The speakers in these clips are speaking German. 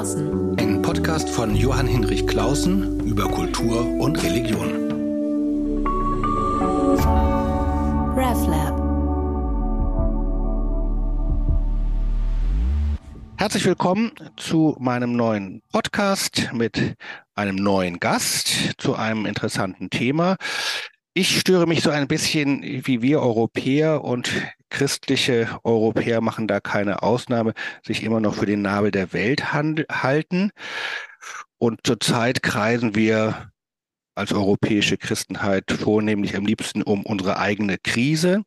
Klausen. Ein Podcast von Johann Hinrich Klausen über Kultur und Religion. RevLab. Herzlich willkommen zu meinem neuen Podcast mit einem neuen Gast zu einem interessanten Thema. Ich störe mich so ein bisschen, wie wir Europäer und christliche Europäer machen da keine Ausnahme, sich immer noch für den Nabel der Welt halten. Und zurzeit kreisen wir als europäische Christenheit vornehmlich am liebsten um unsere eigene Krise.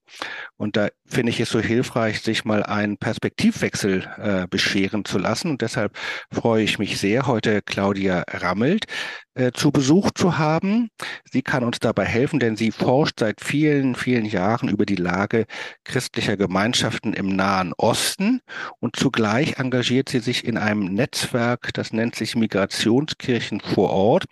Und da finde ich es so hilfreich, sich mal einen Perspektivwechsel äh, bescheren zu lassen. Und deshalb freue ich mich sehr, heute Claudia Rammelt äh, zu Besuch zu haben. Sie kann uns dabei helfen, denn sie forscht seit vielen, vielen Jahren über die Lage christlicher Gemeinschaften im Nahen Osten und zugleich engagiert sie sich in einem Netzwerk, das nennt sich Migrationskirchen vor Ort,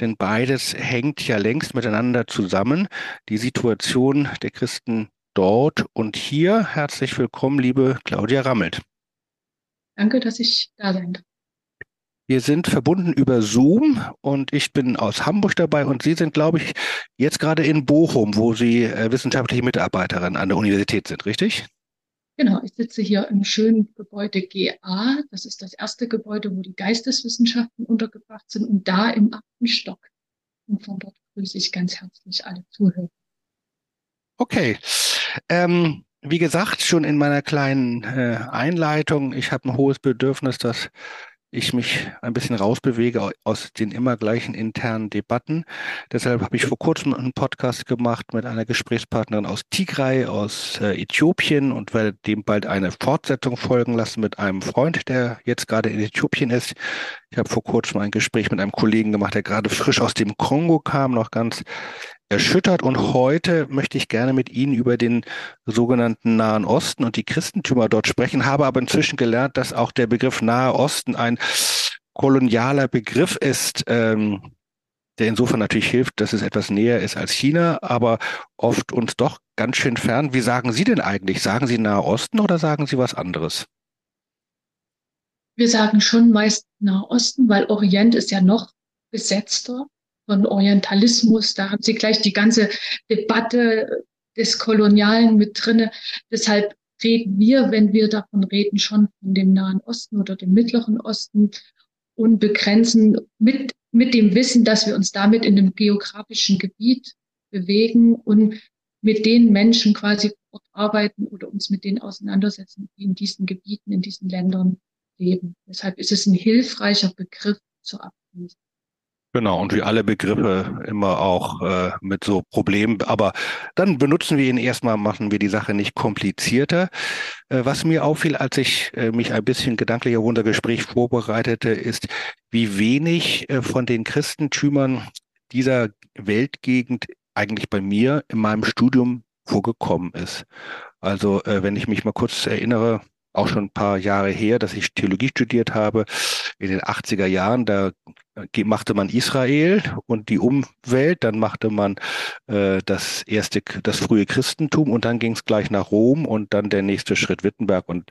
denn beides hängt ja längst miteinander zusammen. Die Situation der Christen dort und hier. Herzlich willkommen, liebe Claudia Rammelt. Danke, dass ich da sein darf. Wir sind verbunden über Zoom und ich bin aus Hamburg dabei und Sie sind, glaube ich, jetzt gerade in Bochum, wo Sie äh, wissenschaftliche Mitarbeiterin an der Universität sind, richtig? Genau, ich sitze hier im schönen Gebäude GA. Das ist das erste Gebäude, wo die Geisteswissenschaften untergebracht sind und da im achten Stock. Und von dort grüße ich ganz herzlich alle Zuhörer. Okay. Ähm, wie gesagt, schon in meiner kleinen äh, Einleitung, ich habe ein hohes Bedürfnis, dass ich mich ein bisschen rausbewege aus den immer gleichen internen Debatten. Deshalb habe ich vor kurzem einen Podcast gemacht mit einer Gesprächspartnerin aus Tigray, aus äh, Äthiopien und werde dem bald eine Fortsetzung folgen lassen mit einem Freund, der jetzt gerade in Äthiopien ist. Ich habe vor kurzem ein Gespräch mit einem Kollegen gemacht, der gerade frisch aus dem Kongo kam, noch ganz erschüttert. Und heute möchte ich gerne mit Ihnen über den sogenannten Nahen Osten und die Christentümer dort sprechen, habe aber inzwischen gelernt, dass auch der Begriff Nahe Osten ein kolonialer Begriff ist, ähm, der insofern natürlich hilft, dass es etwas näher ist als China, aber oft uns doch ganz schön fern. Wie sagen Sie denn eigentlich? Sagen Sie Nahe Osten oder sagen Sie was anderes? Wir sagen schon meist Nahe Osten, weil Orient ist ja noch besetzter von Orientalismus. Da haben Sie gleich die ganze Debatte des Kolonialen mit drinne. Deshalb reden wir, wenn wir davon reden, schon von dem Nahen Osten oder dem Mittleren Osten und begrenzen mit, mit dem Wissen, dass wir uns damit in dem geografischen Gebiet bewegen und mit den Menschen quasi arbeiten oder uns mit denen auseinandersetzen, die in diesen Gebieten, in diesen Ländern leben. Deshalb ist es ein hilfreicher Begriff zur Abgrenzung. Genau, und wie alle Begriffe immer auch äh, mit so Problemen. Aber dann benutzen wir ihn erstmal, machen wir die Sache nicht komplizierter. Äh, was mir auffiel, als ich äh, mich ein bisschen gedanklich auf unser Gespräch vorbereitete, ist, wie wenig äh, von den Christentümern dieser Weltgegend eigentlich bei mir in meinem Studium vorgekommen ist. Also äh, wenn ich mich mal kurz erinnere, auch schon ein paar Jahre her, dass ich Theologie studiert habe. In den 80er Jahren, da äh, machte man Israel und die Umwelt, dann machte man äh, das erste, das frühe Christentum und dann ging es gleich nach Rom und dann der nächste Schritt Wittenberg und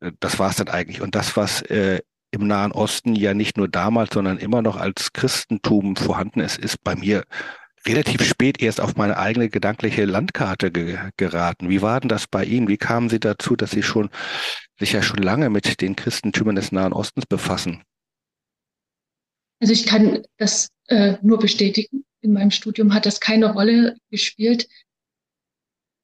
äh, das war es dann eigentlich. Und das, was äh, im Nahen Osten ja nicht nur damals, sondern immer noch als Christentum vorhanden ist, ist bei mir relativ spät erst auf meine eigene gedankliche Landkarte ge geraten. Wie war denn das bei Ihnen? Wie kamen Sie dazu, dass Sie schon sich ja schon lange mit den Christentümern des Nahen Ostens befassen? Also ich kann das äh, nur bestätigen. In meinem Studium hat das keine Rolle gespielt.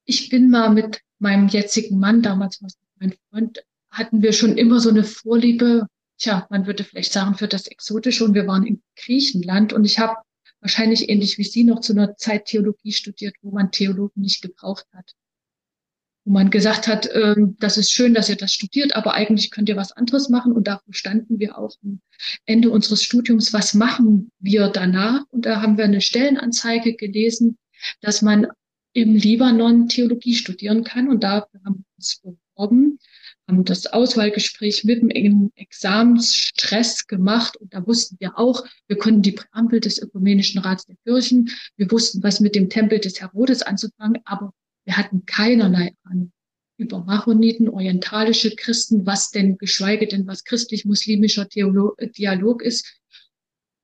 Ich bin mal mit meinem jetzigen Mann, damals war es mein Freund, hatten wir schon immer so eine Vorliebe, tja, man würde vielleicht sagen, für das Exotische. Und wir waren in Griechenland und ich habe wahrscheinlich ähnlich wie Sie noch zu einer Zeit Theologie studiert, wo man Theologen nicht gebraucht hat. Wo man gesagt hat, äh, das ist schön, dass ihr das studiert, aber eigentlich könnt ihr was anderes machen. Und dafür standen wir auch am Ende unseres Studiums, was machen wir danach? Und da haben wir eine Stellenanzeige gelesen, dass man im Libanon Theologie studieren kann. Und dafür haben wir uns beworben das Auswahlgespräch mit dem Examensstress gemacht und da wussten wir auch, wir konnten die Präambel des Ökumenischen Rats der Kirchen, wir wussten, was mit dem Tempel des Herodes anzufangen, aber wir hatten keinerlei Ahnung über Maroniten, orientalische Christen, was denn, geschweige denn, was christlich-muslimischer Dialog ist.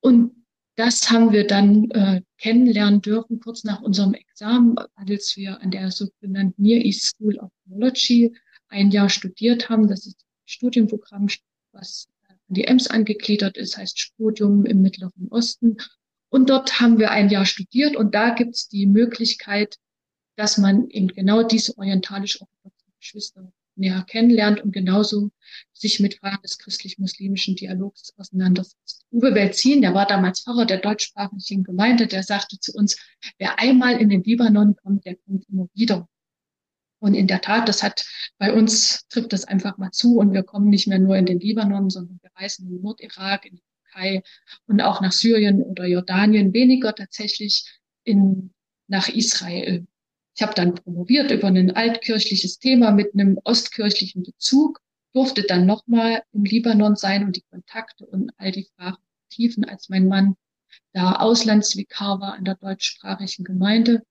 Und das haben wir dann äh, kennenlernen dürfen, kurz nach unserem Examen, als wir an der sogenannten Near East School of Theology ein Jahr studiert haben. Das ist ein Studienprogramm, was an die EMS angegliedert ist, heißt Studium im Mittleren Osten. Und dort haben wir ein Jahr studiert und da gibt es die Möglichkeit, dass man eben genau diese orientalisch-orthodoxen Geschwister näher kennenlernt und genauso sich mit Fragen des christlich-muslimischen Dialogs auseinandersetzt. Uwe Welzin, der war damals Pfarrer der deutschsprachigen Gemeinde, der sagte zu uns, wer einmal in den Libanon kommt, der kommt immer wieder. Und in der Tat, das hat bei uns trifft das einfach mal zu und wir kommen nicht mehr nur in den Libanon, sondern wir reisen in den Nordirak, in die Türkei und auch nach Syrien oder Jordanien, weniger tatsächlich in, nach Israel. Ich habe dann promoviert über ein altkirchliches Thema mit einem ostkirchlichen Bezug, durfte dann nochmal im Libanon sein und die Kontakte und all die Fragen tiefen, als mein Mann da Auslandsvikar war an der deutschsprachigen Gemeinde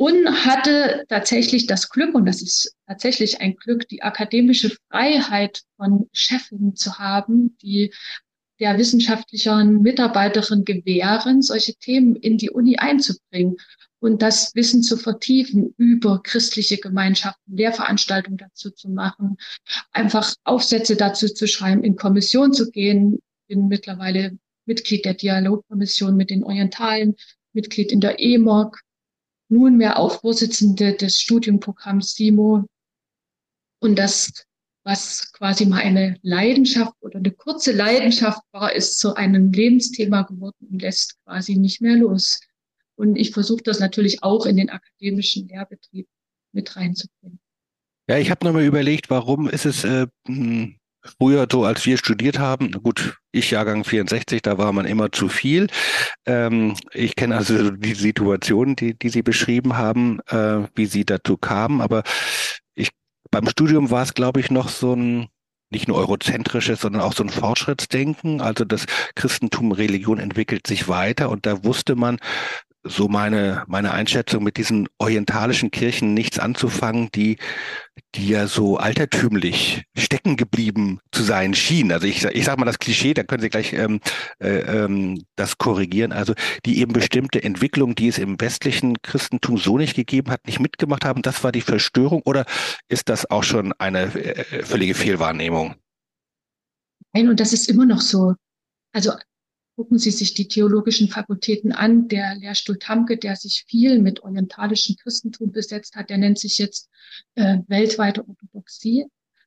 und hatte tatsächlich das Glück, und das ist tatsächlich ein Glück, die akademische Freiheit von Chefin zu haben, die der wissenschaftlichen Mitarbeiterin gewähren, solche Themen in die Uni einzubringen und das Wissen zu vertiefen über christliche Gemeinschaften, Lehrveranstaltungen dazu zu machen, einfach Aufsätze dazu zu schreiben, in Kommission zu gehen. Bin mittlerweile Mitglied der Dialogkommission mit den Orientalen, Mitglied in der EMOG, nunmehr auch Vorsitzende des Studienprogramms SIMO. Und das, was quasi mal eine Leidenschaft oder eine kurze Leidenschaft war, ist zu einem Lebensthema geworden und lässt quasi nicht mehr los. Und ich versuche das natürlich auch in den akademischen Lehrbetrieb mit reinzubringen. Ja, ich habe nochmal überlegt, warum ist es äh, hm, früher so, als wir studiert haben, gut, ich Jahrgang 64, da war man immer zu viel. Ähm, ich kenne also die Situation, die, die Sie beschrieben haben, äh, wie Sie dazu kamen, aber ich, beim Studium war es, glaube ich, noch so ein nicht nur eurozentrisches, sondern auch so ein Fortschrittsdenken. Also das Christentum, Religion entwickelt sich weiter und da wusste man, so meine, meine Einschätzung mit diesen orientalischen Kirchen nichts anzufangen, die, die ja so altertümlich stecken geblieben zu sein schienen. Also ich, ich sage mal das Klischee, da können Sie gleich ähm, äh, ähm, das korrigieren. Also die eben bestimmte Entwicklung, die es im westlichen Christentum so nicht gegeben hat, nicht mitgemacht haben, das war die Verstörung oder ist das auch schon eine äh, völlige Fehlwahrnehmung? Nein, und das ist immer noch so. Also Gucken Sie sich die theologischen Fakultäten an. Der Lehrstuhl Tamke, der sich viel mit orientalischem Christentum besetzt hat, der nennt sich jetzt äh, weltweite Orthodoxie.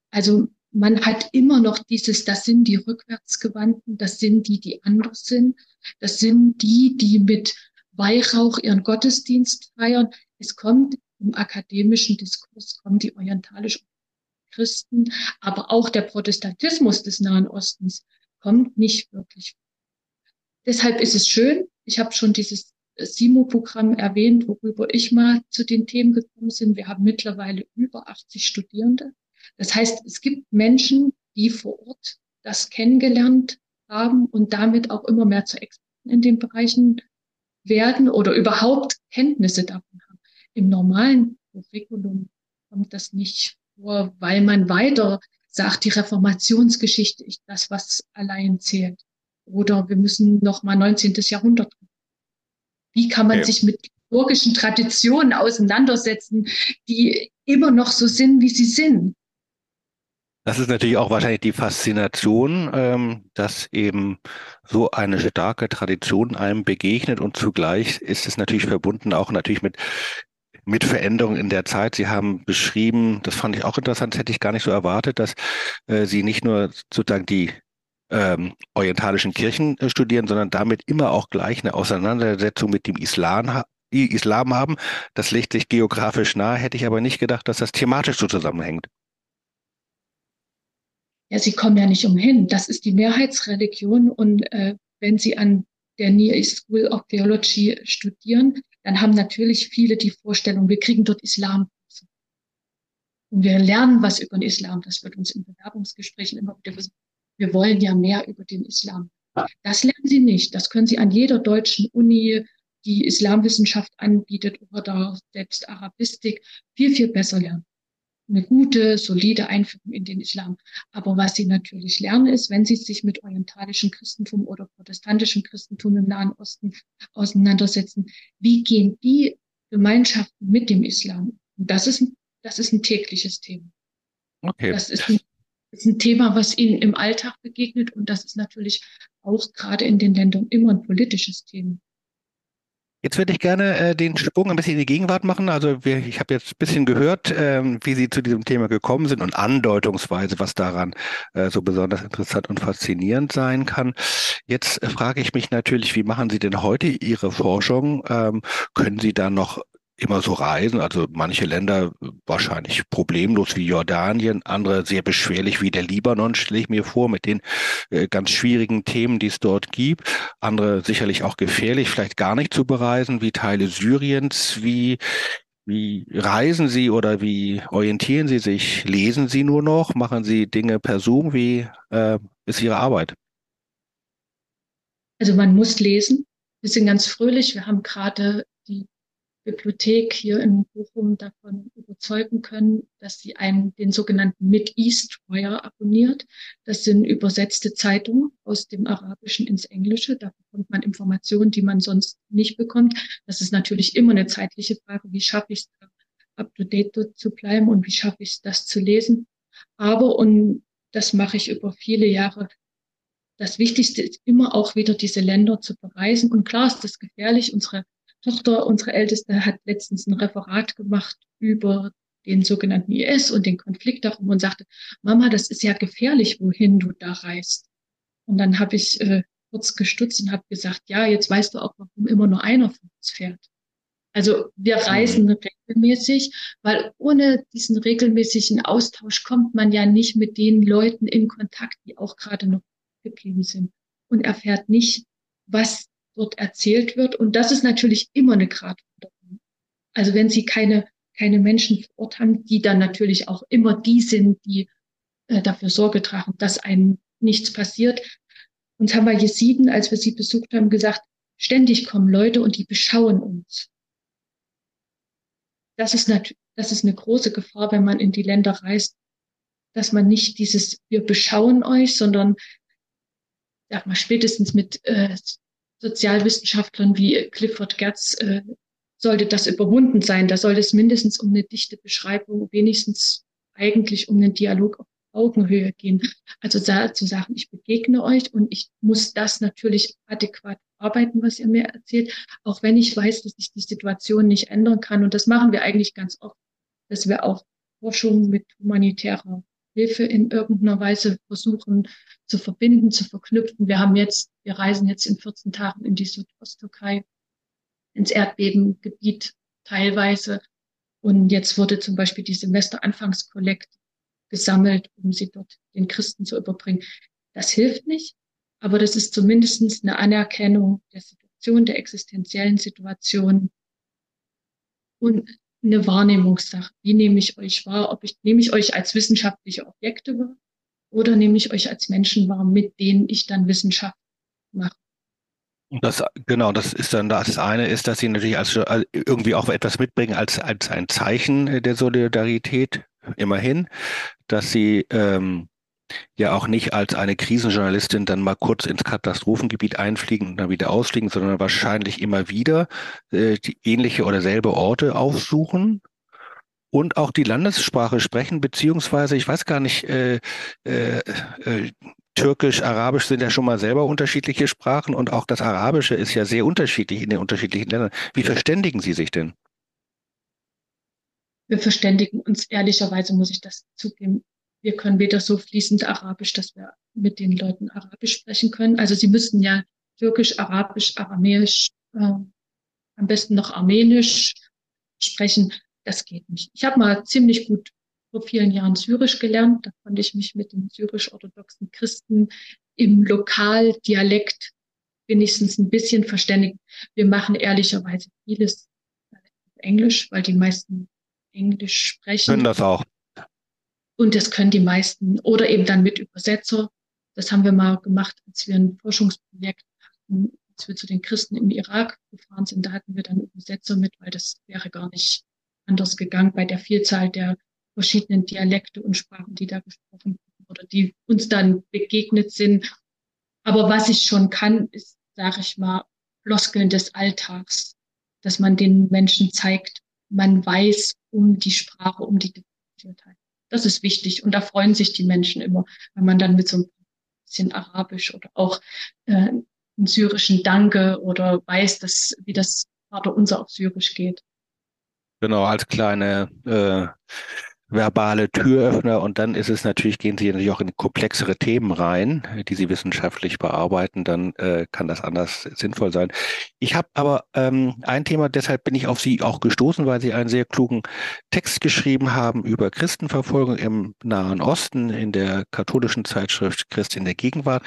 Also man hat immer noch dieses, das sind die Rückwärtsgewandten, das sind die, die anders sind, das sind die, die mit Weihrauch ihren Gottesdienst feiern. Es kommt im akademischen Diskurs, kommen die orientalischen Christen, aber auch der Protestantismus des Nahen Ostens kommt nicht wirklich Deshalb ist es schön. Ich habe schon dieses SIMO-Programm erwähnt, worüber ich mal zu den Themen gekommen bin. Wir haben mittlerweile über 80 Studierende. Das heißt, es gibt Menschen, die vor Ort das kennengelernt haben und damit auch immer mehr zu Experten in den Bereichen werden oder überhaupt Kenntnisse davon haben. Im normalen Curriculum kommt das nicht vor, weil man weiter sagt, die Reformationsgeschichte ist das, was allein zählt. Oder wir müssen noch mal 19. Jahrhundert. Wie kann man ja. sich mit liturgischen Traditionen auseinandersetzen, die immer noch so sind, wie sie sind? Das ist natürlich auch wahrscheinlich die Faszination, ähm, dass eben so eine starke Tradition einem begegnet und zugleich ist es natürlich verbunden auch natürlich mit mit Veränderungen in der Zeit. Sie haben beschrieben, das fand ich auch interessant, das hätte ich gar nicht so erwartet, dass äh, Sie nicht nur sozusagen die ähm, orientalischen Kirchen äh, studieren, sondern damit immer auch gleich eine Auseinandersetzung mit dem Islam, Islam haben. Das legt sich geografisch nahe, hätte ich aber nicht gedacht, dass das thematisch so zusammenhängt. Ja, sie kommen ja nicht umhin. Das ist die Mehrheitsreligion und äh, wenn Sie an der Near School of Theology studieren, dann haben natürlich viele die Vorstellung, wir kriegen dort Islam. Und wir lernen was über den Islam. Das wird uns in Bewerbungsgesprächen immer wieder gesagt wir wollen ja mehr über den Islam. Das lernen Sie nicht. Das können Sie an jeder deutschen Uni, die Islamwissenschaft anbietet oder selbst Arabistik, viel, viel besser lernen. eine gute, solide Einführung in den Islam. Aber was sie natürlich lernen, ist, wenn sie sich mit orientalischem Christentum oder protestantischem Christentum im Nahen Osten auseinandersetzen, wie gehen die Gemeinschaften mit dem Islam? Und das ist, das ist ein tägliches Thema. Okay. Das ist ein, ist ein Thema, was ihnen im Alltag begegnet. Und das ist natürlich auch gerade in den Ländern immer ein politisches Thema. Jetzt würde ich gerne äh, den Sprung ein bisschen in die Gegenwart machen. Also wir, ich habe jetzt ein bisschen gehört, ähm, wie Sie zu diesem Thema gekommen sind und andeutungsweise, was daran äh, so besonders interessant und faszinierend sein kann. Jetzt äh, frage ich mich natürlich, wie machen Sie denn heute Ihre Forschung? Ähm, können Sie da noch immer so reisen. Also manche Länder wahrscheinlich problemlos wie Jordanien, andere sehr beschwerlich wie der Libanon, stelle ich mir vor, mit den äh, ganz schwierigen Themen, die es dort gibt. Andere sicherlich auch gefährlich, vielleicht gar nicht zu bereisen, wie Teile Syriens. Wie, wie reisen Sie oder wie orientieren Sie sich? Lesen Sie nur noch? Machen Sie Dinge per Zoom? Wie äh, ist Ihre Arbeit? Also man muss lesen. Wir sind ganz fröhlich. Wir haben gerade die Bibliothek hier in Bochum davon überzeugen können, dass sie einen, den sogenannten Mid-East Wire abonniert. Das sind übersetzte Zeitungen aus dem Arabischen ins Englische. Da bekommt man Informationen, die man sonst nicht bekommt. Das ist natürlich immer eine zeitliche Frage. Wie schaffe ich es, up to date zu bleiben und wie schaffe ich es, das zu lesen? Aber, und das mache ich über viele Jahre, das Wichtigste ist immer auch wieder diese Länder zu bereisen. Und klar ist das gefährlich. Unsere Tochter, unsere Älteste, hat letztens ein Referat gemacht über den sogenannten IS und den Konflikt darum und sagte, Mama, das ist ja gefährlich, wohin du da reist. Und dann habe ich äh, kurz gestutzt und habe gesagt, ja, jetzt weißt du auch, warum immer nur einer von uns fährt. Also wir mhm. reisen regelmäßig, weil ohne diesen regelmäßigen Austausch kommt man ja nicht mit den Leuten in Kontakt, die auch gerade noch geblieben sind und erfährt nicht, was dort erzählt wird. Und das ist natürlich immer eine Gratwanderung. Also wenn Sie keine, keine Menschen vor Ort haben, die dann natürlich auch immer die sind, die äh, dafür Sorge tragen, dass einem nichts passiert. Uns haben wir Jesiden, als wir sie besucht haben, gesagt, ständig kommen Leute und die beschauen uns. Das ist natürlich, das ist eine große Gefahr, wenn man in die Länder reist, dass man nicht dieses, wir beschauen euch, sondern sag mal, spätestens mit äh, Sozialwissenschaftlern wie Clifford Gertz äh, sollte das überwunden sein. Da sollte es mindestens um eine dichte Beschreibung, wenigstens eigentlich um einen Dialog auf Augenhöhe gehen. Also zu sagen, ich begegne euch und ich muss das natürlich adäquat arbeiten, was ihr mir erzählt, auch wenn ich weiß, dass ich die Situation nicht ändern kann. Und das machen wir eigentlich ganz oft, dass wir auch Forschung mit humanitärer Hilfe in irgendeiner Weise versuchen zu verbinden, zu verknüpfen. Wir haben jetzt, wir reisen jetzt in 14 Tagen in die Südosttürkei, ins Erdbebengebiet teilweise. Und jetzt wurde zum Beispiel die Semesteranfangskollekte gesammelt, um sie dort den Christen zu überbringen. Das hilft nicht, aber das ist zumindest eine Anerkennung der Situation, der existenziellen Situation und eine Wahrnehmungssache. Wie nehme ich euch wahr? Ob ich, nehme ich euch als wissenschaftliche Objekte wahr oder nehme ich euch als Menschen wahr, mit denen ich dann Wissenschaft mache? Das, genau, das ist dann das eine ist, dass sie natürlich als, irgendwie auch etwas mitbringen als, als ein Zeichen der Solidarität, immerhin, dass sie ähm, ja auch nicht als eine Krisenjournalistin dann mal kurz ins Katastrophengebiet einfliegen und dann wieder ausfliegen, sondern wahrscheinlich immer wieder äh, die ähnliche oder selbe Orte aufsuchen und auch die Landessprache sprechen, beziehungsweise ich weiß gar nicht, äh, äh, äh, Türkisch, Arabisch sind ja schon mal selber unterschiedliche Sprachen und auch das Arabische ist ja sehr unterschiedlich in den unterschiedlichen Ländern. Wie verständigen Sie sich denn? Wir verständigen uns ehrlicherweise, muss ich das zugeben, wir können weder so fließend Arabisch, dass wir mit den Leuten Arabisch sprechen können. Also sie müssten ja Türkisch, Arabisch, Aramäisch, äh, am besten noch Armenisch sprechen. Das geht nicht. Ich habe mal ziemlich gut vor vielen Jahren Syrisch gelernt. Da konnte ich mich mit den syrisch-orthodoxen Christen im Lokaldialekt wenigstens ein bisschen verständigen. Wir machen ehrlicherweise vieles Englisch, weil die meisten Englisch sprechen. Können das auch. Und das können die meisten oder eben dann mit Übersetzer. Das haben wir mal gemacht, als wir ein Forschungsprojekt hatten, als wir zu den Christen im Irak gefahren sind. Da hatten wir dann Übersetzer mit, weil das wäre gar nicht anders gegangen bei der Vielzahl der verschiedenen Dialekte und Sprachen, die da gesprochen wurden oder die uns dann begegnet sind. Aber was ich schon kann, ist, sage ich mal, Floskeln des Alltags, dass man den Menschen zeigt, man weiß um die Sprache, um die Differenziertheit. Das ist wichtig und da freuen sich die Menschen immer, wenn man dann mit so ein bisschen Arabisch oder auch äh, einen syrischen Danke oder weiß, dass, wie das Vaterunser auf Syrisch geht. Genau, als kleine äh, verbale Türöffner und dann ist es natürlich, gehen Sie natürlich auch in komplexere Themen rein, die Sie wissenschaftlich bearbeiten, dann äh, kann das anders sinnvoll sein. Ich habe aber ähm, ein Thema, deshalb bin ich auf Sie auch gestoßen, weil Sie einen sehr klugen Text geschrieben haben über Christenverfolgung im Nahen Osten in der katholischen Zeitschrift Christ in der Gegenwart.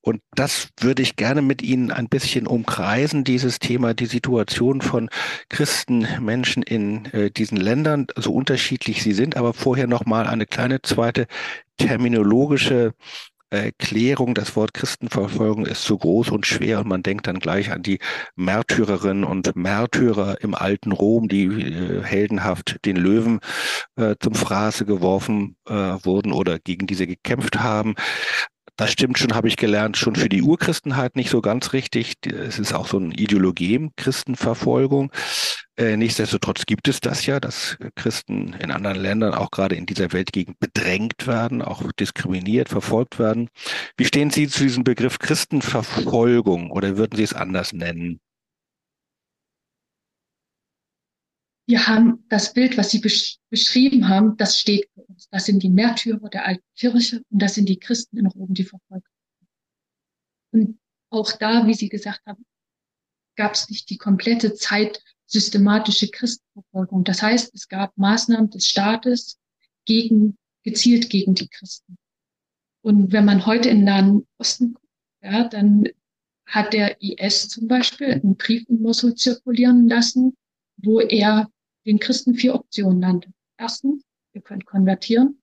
Und das würde ich gerne mit Ihnen ein bisschen umkreisen, dieses Thema, die Situation von Christen, Menschen in äh, diesen Ländern, so unterschiedlich sie sind, aber aber vorher noch mal eine kleine zweite terminologische Erklärung. Das Wort Christenverfolgung ist so groß und schwer und man denkt dann gleich an die Märtyrerinnen und Märtyrer im alten Rom, die äh, heldenhaft den Löwen äh, zum Fraße geworfen äh, wurden oder gegen diese gekämpft haben. Das stimmt schon, habe ich gelernt, schon für die Urchristenheit nicht so ganz richtig. Es ist auch so ein Ideologie, Christenverfolgung. Äh, nichtsdestotrotz gibt es das ja, dass Christen in anderen Ländern, auch gerade in dieser Weltgegend, bedrängt werden, auch diskriminiert, verfolgt werden. Wie stehen Sie zu diesem Begriff Christenverfolgung oder würden Sie es anders nennen? Wir haben das Bild, was Sie besch beschrieben haben, das steht für uns. Das sind die Märtyrer der alten Kirche und das sind die Christen in Rom, die verfolgt werden. Und auch da, wie Sie gesagt haben, gab es nicht die komplette Zeit systematische Christenverfolgung. Das heißt, es gab Maßnahmen des Staates gegen, gezielt gegen die Christen. Und wenn man heute in Nahen Osten guckt, ja, dann hat der IS zum Beispiel einen Brief in Mosul zirkulieren lassen, wo er den Christen vier Optionen nannte. Erstens, ihr könnt konvertieren.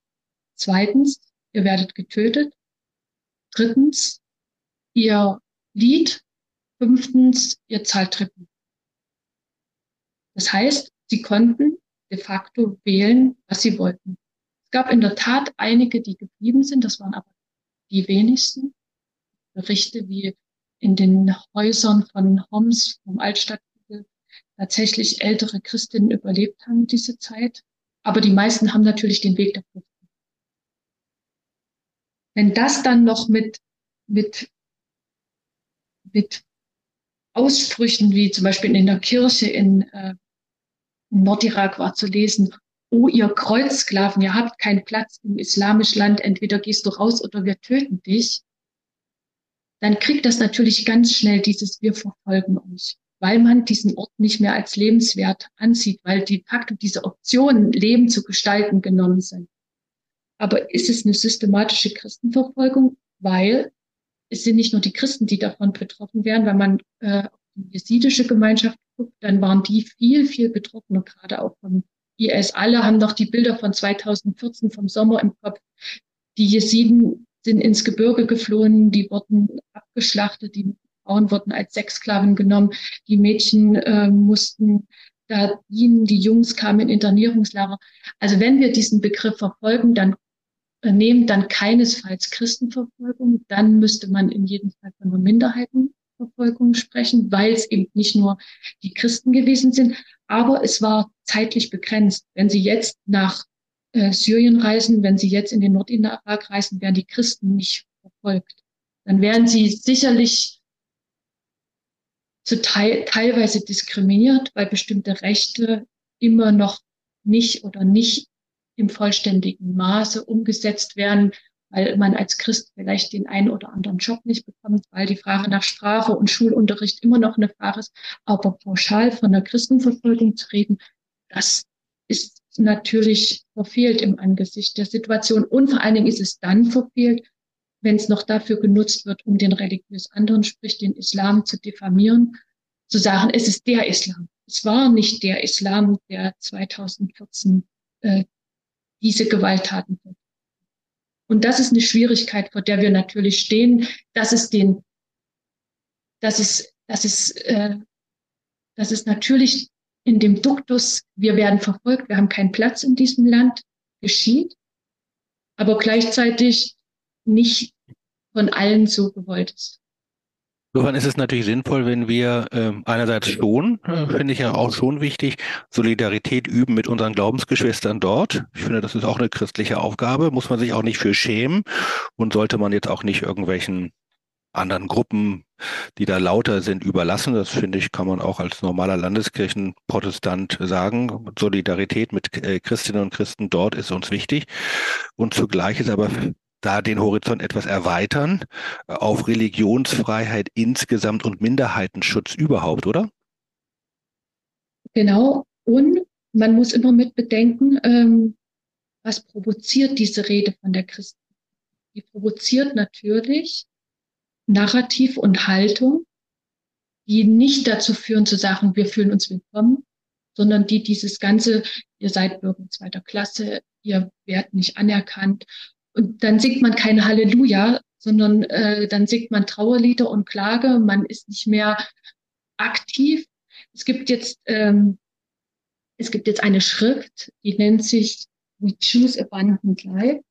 Zweitens, ihr werdet getötet. Drittens, ihr Lied. Fünftens, ihr zahlt Tribut. Das heißt, sie konnten de facto wählen, was sie wollten. Es gab in der Tat einige, die geblieben sind, das waren aber die wenigsten. Berichte wie in den Häusern von Homs, vom Altstadt tatsächlich ältere Christinnen überlebt haben diese Zeit. Aber die meisten haben natürlich den Weg Flucht. Wenn das dann noch mit, mit, mit Aussprüchen wie zum Beispiel in der Kirche in, äh, in Nordirak war zu lesen, oh ihr Kreuzsklaven, ihr habt keinen Platz im islamischen Land, entweder gehst du raus oder wir töten dich, dann kriegt das natürlich ganz schnell dieses Wir verfolgen euch weil man diesen Ort nicht mehr als lebenswert ansieht, weil de facto diese Optionen, Leben zu gestalten, genommen sind. Aber ist es eine systematische Christenverfolgung? Weil es sind nicht nur die Christen, die davon betroffen werden, wenn man äh, auf die jesidische Gemeinschaft guckt, dann waren die viel, viel betroffener, gerade auch vom IS. Alle haben noch die Bilder von 2014 vom Sommer im Kopf. Die Jesiden sind ins Gebirge geflohen, die wurden abgeschlachtet, die Frauen wurden als Sexsklaven genommen, die Mädchen äh, mussten da dienen, die Jungs kamen in Internierungslager. Also wenn wir diesen Begriff verfolgen, dann äh, nehmen dann keinesfalls Christenverfolgung, dann müsste man in jedem Fall von einer Minderheitenverfolgung sprechen, weil es eben nicht nur die Christen gewesen sind, aber es war zeitlich begrenzt. Wenn Sie jetzt nach äh, Syrien reisen, wenn Sie jetzt in den Nordirak reisen, werden die Christen nicht verfolgt. Dann werden sie sicherlich zu teil, teilweise diskriminiert, weil bestimmte Rechte immer noch nicht oder nicht im vollständigen Maße umgesetzt werden, weil man als Christ vielleicht den einen oder anderen Job nicht bekommt, weil die Frage nach Sprache und Schulunterricht immer noch eine Frage ist. Aber pauschal von der Christenverfolgung zu reden, das ist natürlich verfehlt im Angesicht der Situation. Und vor allen Dingen ist es dann verfehlt, wenn es noch dafür genutzt wird, um den religiös anderen, sprich den Islam zu diffamieren, zu sagen, es ist der Islam. Es war nicht der Islam, der 2014 äh, diese Gewalttaten wird. Und das ist eine Schwierigkeit, vor der wir natürlich stehen. Das ist den, das ist, das ist, äh, das ist natürlich in dem Duktus, wir werden verfolgt, wir haben keinen Platz in diesem Land, geschieht, aber gleichzeitig nicht von allen so gewollt ist. Insofern ist es natürlich sinnvoll, wenn wir äh, einerseits schon, äh, finde ich ja auch schon wichtig, Solidarität üben mit unseren Glaubensgeschwistern dort. Ich finde, das ist auch eine christliche Aufgabe, muss man sich auch nicht für schämen und sollte man jetzt auch nicht irgendwelchen anderen Gruppen, die da lauter sind, überlassen. Das finde ich, kann man auch als normaler Landeskirchenprotestant sagen. Solidarität mit äh, Christinnen und Christen dort ist uns wichtig. Und zugleich ist aber da den Horizont etwas erweitern äh, auf Religionsfreiheit insgesamt und Minderheitenschutz überhaupt, oder? Genau. Und man muss immer mit bedenken, ähm, was provoziert diese Rede von der Christen? Die provoziert natürlich Narrativ und Haltung, die nicht dazu führen zu sagen, wir fühlen uns willkommen, sondern die dieses ganze, ihr seid Bürger zweiter Klasse, ihr werdet nicht anerkannt und dann singt man kein Halleluja, sondern äh, dann singt man Trauerlieder und Klage. Man ist nicht mehr aktiv. Es gibt jetzt, ähm, es gibt jetzt eine Schrift, die nennt sich We Choose Abundant Life.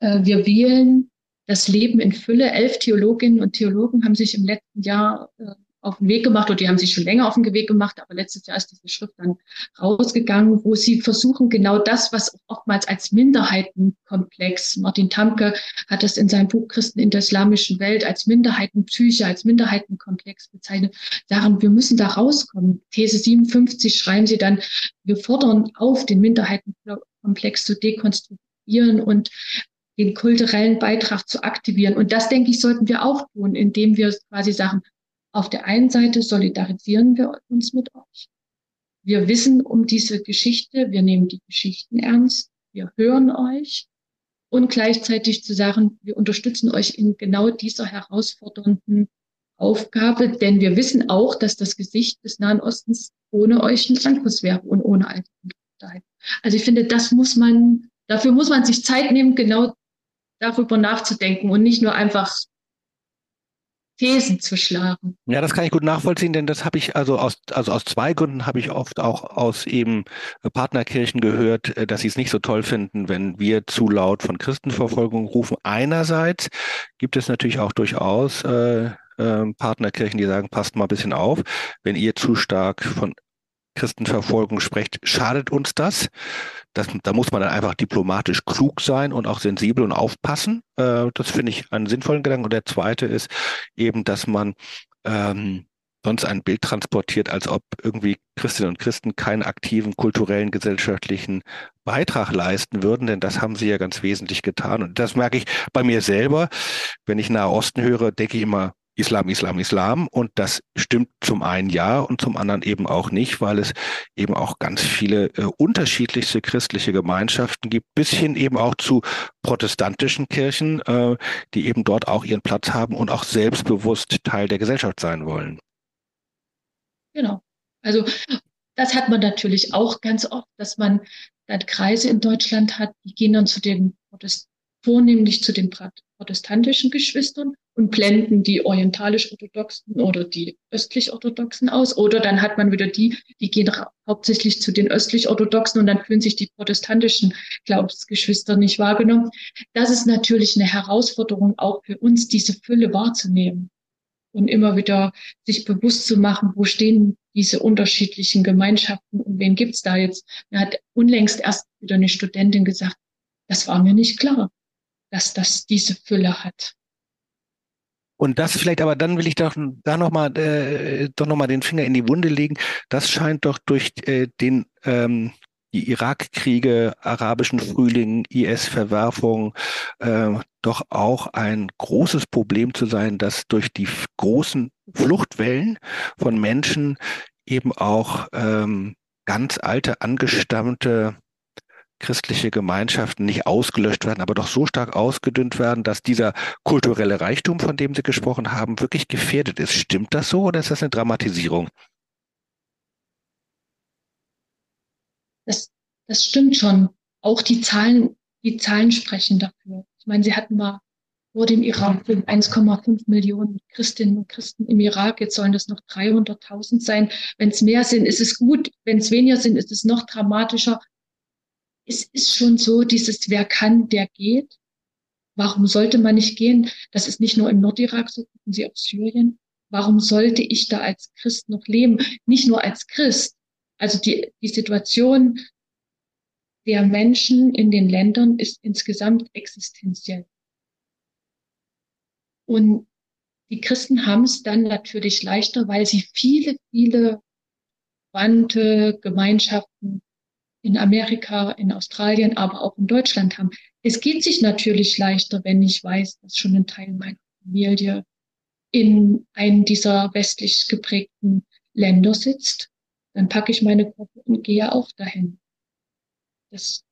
Äh, wir wählen das Leben in Fülle. Elf Theologinnen und Theologen haben sich im letzten Jahr äh, auf den Weg gemacht oder die haben sich schon länger auf den Weg gemacht, aber letztes Jahr ist diese Schrift dann rausgegangen, wo sie versuchen, genau das, was oftmals als Minderheitenkomplex, Martin Tamke hat das in seinem Buch Christen in der islamischen Welt als Minderheitenpsyche, als Minderheitenkomplex bezeichnet, sagen, wir müssen da rauskommen. These 57 schreiben sie dann, wir fordern auf, den Minderheitenkomplex zu dekonstruieren und den kulturellen Beitrag zu aktivieren. Und das, denke ich, sollten wir auch tun, indem wir quasi sagen, auf der einen Seite solidarisieren wir uns mit euch. Wir wissen um diese Geschichte, wir nehmen die Geschichten ernst, wir hören euch und gleichzeitig zu sagen, wir unterstützen euch in genau dieser herausfordernden Aufgabe, denn wir wissen auch, dass das Gesicht des Nahen Ostens ohne euch ein anderes wäre und ohne Alternativen. Also ich finde, das muss man, dafür muss man sich Zeit nehmen, genau darüber nachzudenken und nicht nur einfach Thesen zu schlagen. Ja, das kann ich gut nachvollziehen, denn das habe ich also aus, also aus zwei Gründen habe ich oft auch aus eben Partnerkirchen gehört, äh, dass sie es nicht so toll finden, wenn wir zu laut von Christenverfolgung rufen. Einerseits gibt es natürlich auch durchaus äh, äh, Partnerkirchen, die sagen, passt mal ein bisschen auf, wenn ihr zu stark von Christenverfolgung sprecht, schadet uns das? das? Da muss man dann einfach diplomatisch klug sein und auch sensibel und aufpassen. Äh, das finde ich einen sinnvollen Gedanken. Und der zweite ist eben, dass man ähm, sonst ein Bild transportiert, als ob irgendwie Christinnen und Christen keinen aktiven kulturellen, gesellschaftlichen Beitrag leisten würden, denn das haben sie ja ganz wesentlich getan. Und das merke ich bei mir selber. Wenn ich Nahe Osten höre, denke ich immer, Islam, Islam, Islam. Und das stimmt zum einen ja und zum anderen eben auch nicht, weil es eben auch ganz viele äh, unterschiedlichste christliche Gemeinschaften gibt, bis hin eben auch zu protestantischen Kirchen, äh, die eben dort auch ihren Platz haben und auch selbstbewusst Teil der Gesellschaft sein wollen. Genau. Also das hat man natürlich auch ganz oft, dass man dann Kreise in Deutschland hat, die gehen dann zu den Protest vornehmlich zu den protestantischen Geschwistern und blenden die orientalisch-orthodoxen oder die östlich-orthodoxen aus. Oder dann hat man wieder die, die gehen hauptsächlich zu den östlich-orthodoxen und dann fühlen sich die protestantischen Glaubensgeschwister nicht wahrgenommen. Das ist natürlich eine Herausforderung auch für uns, diese Fülle wahrzunehmen und immer wieder sich bewusst zu machen, wo stehen diese unterschiedlichen Gemeinschaften und wen gibt's da jetzt. Mir hat unlängst erst wieder eine Studentin gesagt, das war mir nicht klar, dass das diese Fülle hat. Und das vielleicht, aber dann will ich doch da nochmal äh, doch noch mal den Finger in die Wunde legen. Das scheint doch durch äh, den ähm, die Irakkriege, arabischen Frühling, IS-Verwerfung äh, doch auch ein großes Problem zu sein, dass durch die großen Fluchtwellen von Menschen eben auch ähm, ganz alte, angestammte christliche Gemeinschaften nicht ausgelöscht werden, aber doch so stark ausgedünnt werden, dass dieser kulturelle Reichtum, von dem Sie gesprochen haben, wirklich gefährdet ist. Stimmt das so oder ist das eine Dramatisierung? Das, das stimmt schon. Auch die Zahlen, die Zahlen sprechen dafür. Ich meine, Sie hatten mal vor dem Irak 1,5 Millionen Christinnen und Christen im Irak. Jetzt sollen das noch 300.000 sein. Wenn es mehr sind, ist es gut. Wenn es weniger sind, ist es noch dramatischer. Es ist schon so, dieses Wer kann, der geht. Warum sollte man nicht gehen? Das ist nicht nur im Nordirak so, gucken Sie auf Syrien. Warum sollte ich da als Christ noch leben? Nicht nur als Christ. Also die, die Situation der Menschen in den Ländern ist insgesamt existenziell. Und die Christen haben es dann natürlich leichter, weil sie viele, viele Wandte, Gemeinschaften in Amerika, in Australien, aber auch in Deutschland haben. Es geht sich natürlich leichter, wenn ich weiß, dass schon ein Teil meiner Familie in einem dieser westlich geprägten Länder sitzt. Dann packe ich meine Gruppe und gehe auch dahin. Das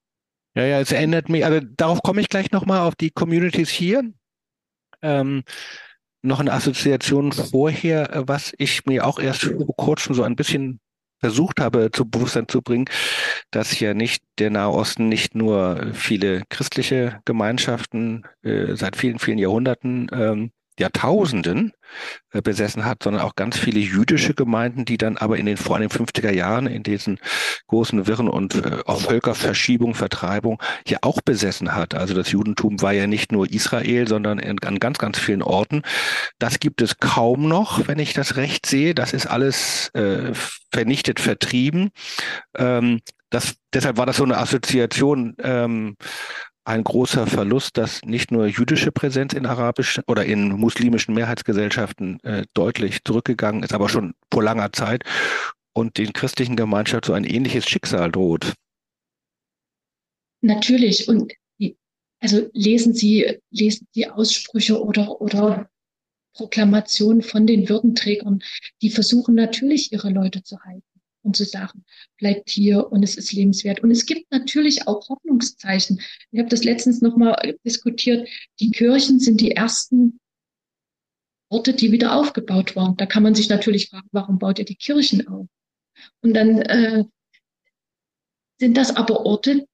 ja, ja, es erinnert mich, also darauf komme ich gleich nochmal auf die Communities hier. Ähm, noch eine Assoziation vorher, äh, was ich mir auch erst vor kurzem so ein bisschen versucht habe zu Bewusstsein zu bringen, dass ja nicht der Nahe Osten nicht nur viele christliche Gemeinschaften äh, seit vielen, vielen Jahrhunderten ähm, Jahrtausenden äh, besessen hat, sondern auch ganz viele jüdische Gemeinden, die dann aber in den vor allem 50er Jahren in diesen großen Wirren und äh, auch Völkerverschiebung, Vertreibung ja auch besessen hat. Also das Judentum war ja nicht nur Israel, sondern in, an ganz, ganz vielen Orten. Das gibt es kaum noch, wenn ich das recht sehe. Das ist alles äh, vernichtet, vertrieben. Ähm, das, deshalb war das so eine Assoziation. Ähm, ein großer Verlust, dass nicht nur jüdische Präsenz in arabischen oder in muslimischen Mehrheitsgesellschaften äh, deutlich zurückgegangen ist, aber schon vor langer Zeit und den christlichen Gemeinschaften so ein ähnliches Schicksal droht. Natürlich und also lesen Sie lesen Sie Aussprüche oder oder Proklamationen von den Würdenträgern, die versuchen natürlich ihre Leute zu halten und zu sagen, bleibt hier und es ist lebenswert. Und es gibt natürlich auch Hoffnungszeichen. Ich habe das letztens nochmal diskutiert. Die Kirchen sind die ersten Orte, die wieder aufgebaut waren. Da kann man sich natürlich fragen, warum baut ihr die Kirchen auf? Und dann äh, sind das aber Orte,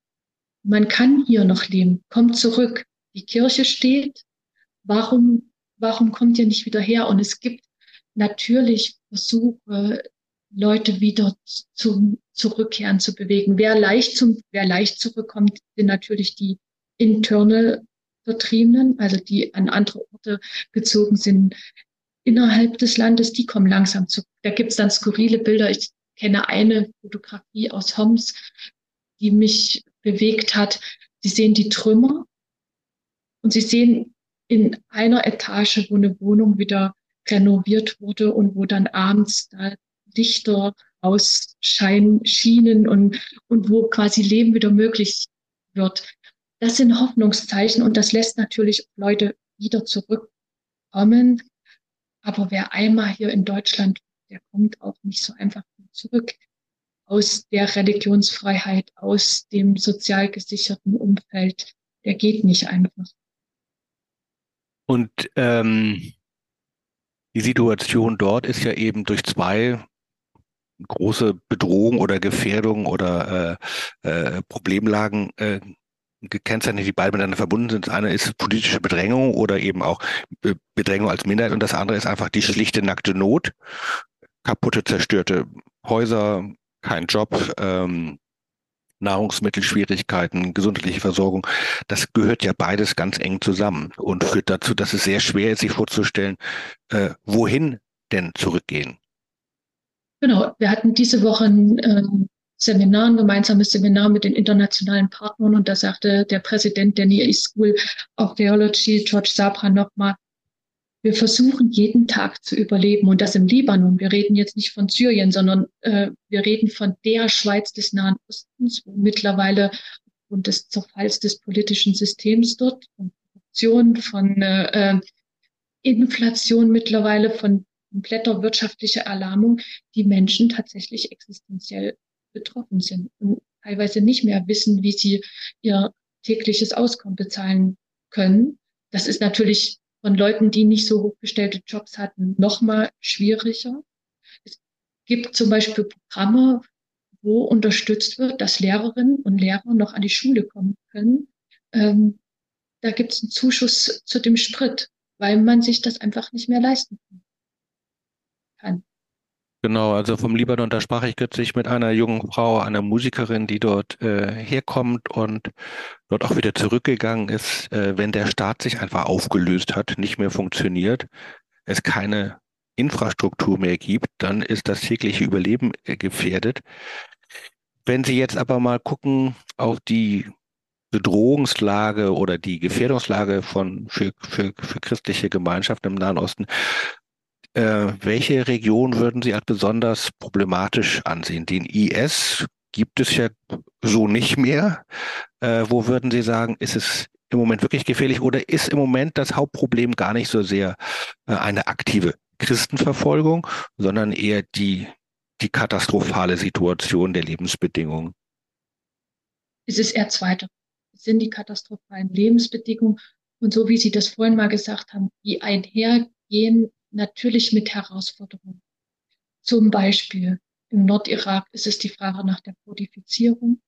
man kann hier noch leben. Kommt zurück. Die Kirche steht. Warum, warum kommt ihr nicht wieder her? Und es gibt natürlich Versuche, Leute wieder zum Zurückkehren zu bewegen. Wer leicht zum, wer leicht zurückkommt, sind natürlich die internal Vertriebenen, also die an andere Orte gezogen sind innerhalb des Landes, die kommen langsam zurück. Da gibt's dann skurrile Bilder. Ich kenne eine Fotografie aus Homs, die mich bewegt hat. Sie sehen die Trümmer und Sie sehen in einer Etage, wo eine Wohnung wieder renoviert wurde und wo dann abends da Lichter ausschienen und, und wo quasi Leben wieder möglich wird. Das sind Hoffnungszeichen und das lässt natürlich Leute wieder zurückkommen. Aber wer einmal hier in Deutschland, der kommt auch nicht so einfach zurück aus der Religionsfreiheit, aus dem sozial gesicherten Umfeld. Der geht nicht einfach. Und ähm, die Situation dort ist ja eben durch zwei große Bedrohung oder Gefährdung oder äh, äh, Problemlagen äh, gekennzeichnet, die beide miteinander verbunden sind. Das eine ist politische Bedrängung oder eben auch Bedrängung als Minderheit und das andere ist einfach die schlichte nackte Not, kaputte, zerstörte Häuser, kein Job, ähm, Nahrungsmittelschwierigkeiten, gesundheitliche Versorgung, das gehört ja beides ganz eng zusammen und führt dazu, dass es sehr schwer ist, sich vorzustellen, äh, wohin denn zurückgehen. Genau, wir hatten diese Woche ein äh, Seminar, ein gemeinsames Seminar mit den internationalen Partnern und da sagte der Präsident der East School of Theology, George Sabra, nochmal, wir versuchen jeden Tag zu überleben und das im Libanon. Wir reden jetzt nicht von Syrien, sondern äh, wir reden von der Schweiz des Nahen Ostens, wo mittlerweile und des Zerfalls des politischen Systems dort, von Korruption, von äh, äh Inflation mittlerweile, von kompletter wirtschaftlicher Erlahmung die Menschen tatsächlich existenziell betroffen sind und teilweise nicht mehr wissen, wie sie ihr tägliches Auskommen bezahlen können. Das ist natürlich von Leuten, die nicht so hochgestellte Jobs hatten, noch mal schwieriger. Es gibt zum Beispiel Programme, wo unterstützt wird, dass Lehrerinnen und Lehrer noch an die Schule kommen können. Ähm, da gibt es einen Zuschuss zu dem Sprit, weil man sich das einfach nicht mehr leisten kann kann. Genau, also vom Libanon, da sprach ich kürzlich mit einer jungen Frau, einer Musikerin, die dort äh, herkommt und dort auch wieder zurückgegangen ist, äh, wenn der Staat sich einfach aufgelöst hat, nicht mehr funktioniert, es keine Infrastruktur mehr gibt, dann ist das tägliche Überleben äh, gefährdet. Wenn Sie jetzt aber mal gucken auf die Bedrohungslage oder die Gefährdungslage von für, für, für christliche Gemeinschaften im Nahen Osten, äh, welche Region würden Sie als besonders problematisch ansehen? Den IS gibt es ja so nicht mehr. Äh, wo würden Sie sagen, ist es im Moment wirklich gefährlich oder ist im Moment das Hauptproblem gar nicht so sehr äh, eine aktive Christenverfolgung, sondern eher die, die katastrophale Situation der Lebensbedingungen? Es ist eher zweiter. Es sind die katastrophalen Lebensbedingungen und so wie Sie das vorhin mal gesagt haben, die einhergehen natürlich mit Herausforderungen. Zum Beispiel im Nordirak ist es die Frage nach der Kodifizierung,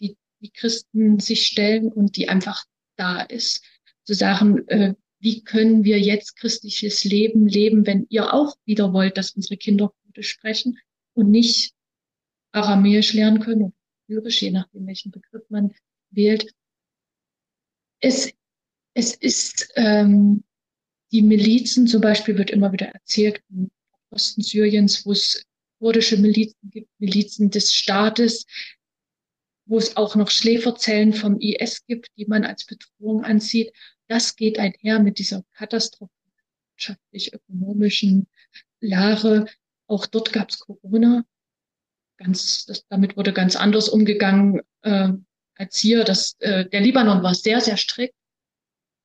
die die Christen sich stellen und die einfach da ist. Zu sagen, äh, wie können wir jetzt christliches Leben leben, wenn ihr auch wieder wollt, dass unsere Kinder Kurdisch sprechen und nicht Aramäisch lernen können oder Syrisch, je nachdem, welchen Begriff man wählt. Es, es ist ähm, die Milizen zum Beispiel wird immer wieder erzählt im Osten Syriens, wo es kurdische Milizen gibt, Milizen des Staates, wo es auch noch Schläferzellen vom IS gibt, die man als Bedrohung ansieht. Das geht einher mit dieser katastrophalisch-ökonomischen Lage. Auch dort gab es Corona. Ganz, das, damit wurde ganz anders umgegangen äh, als hier. Das, äh, der Libanon war sehr, sehr strikt.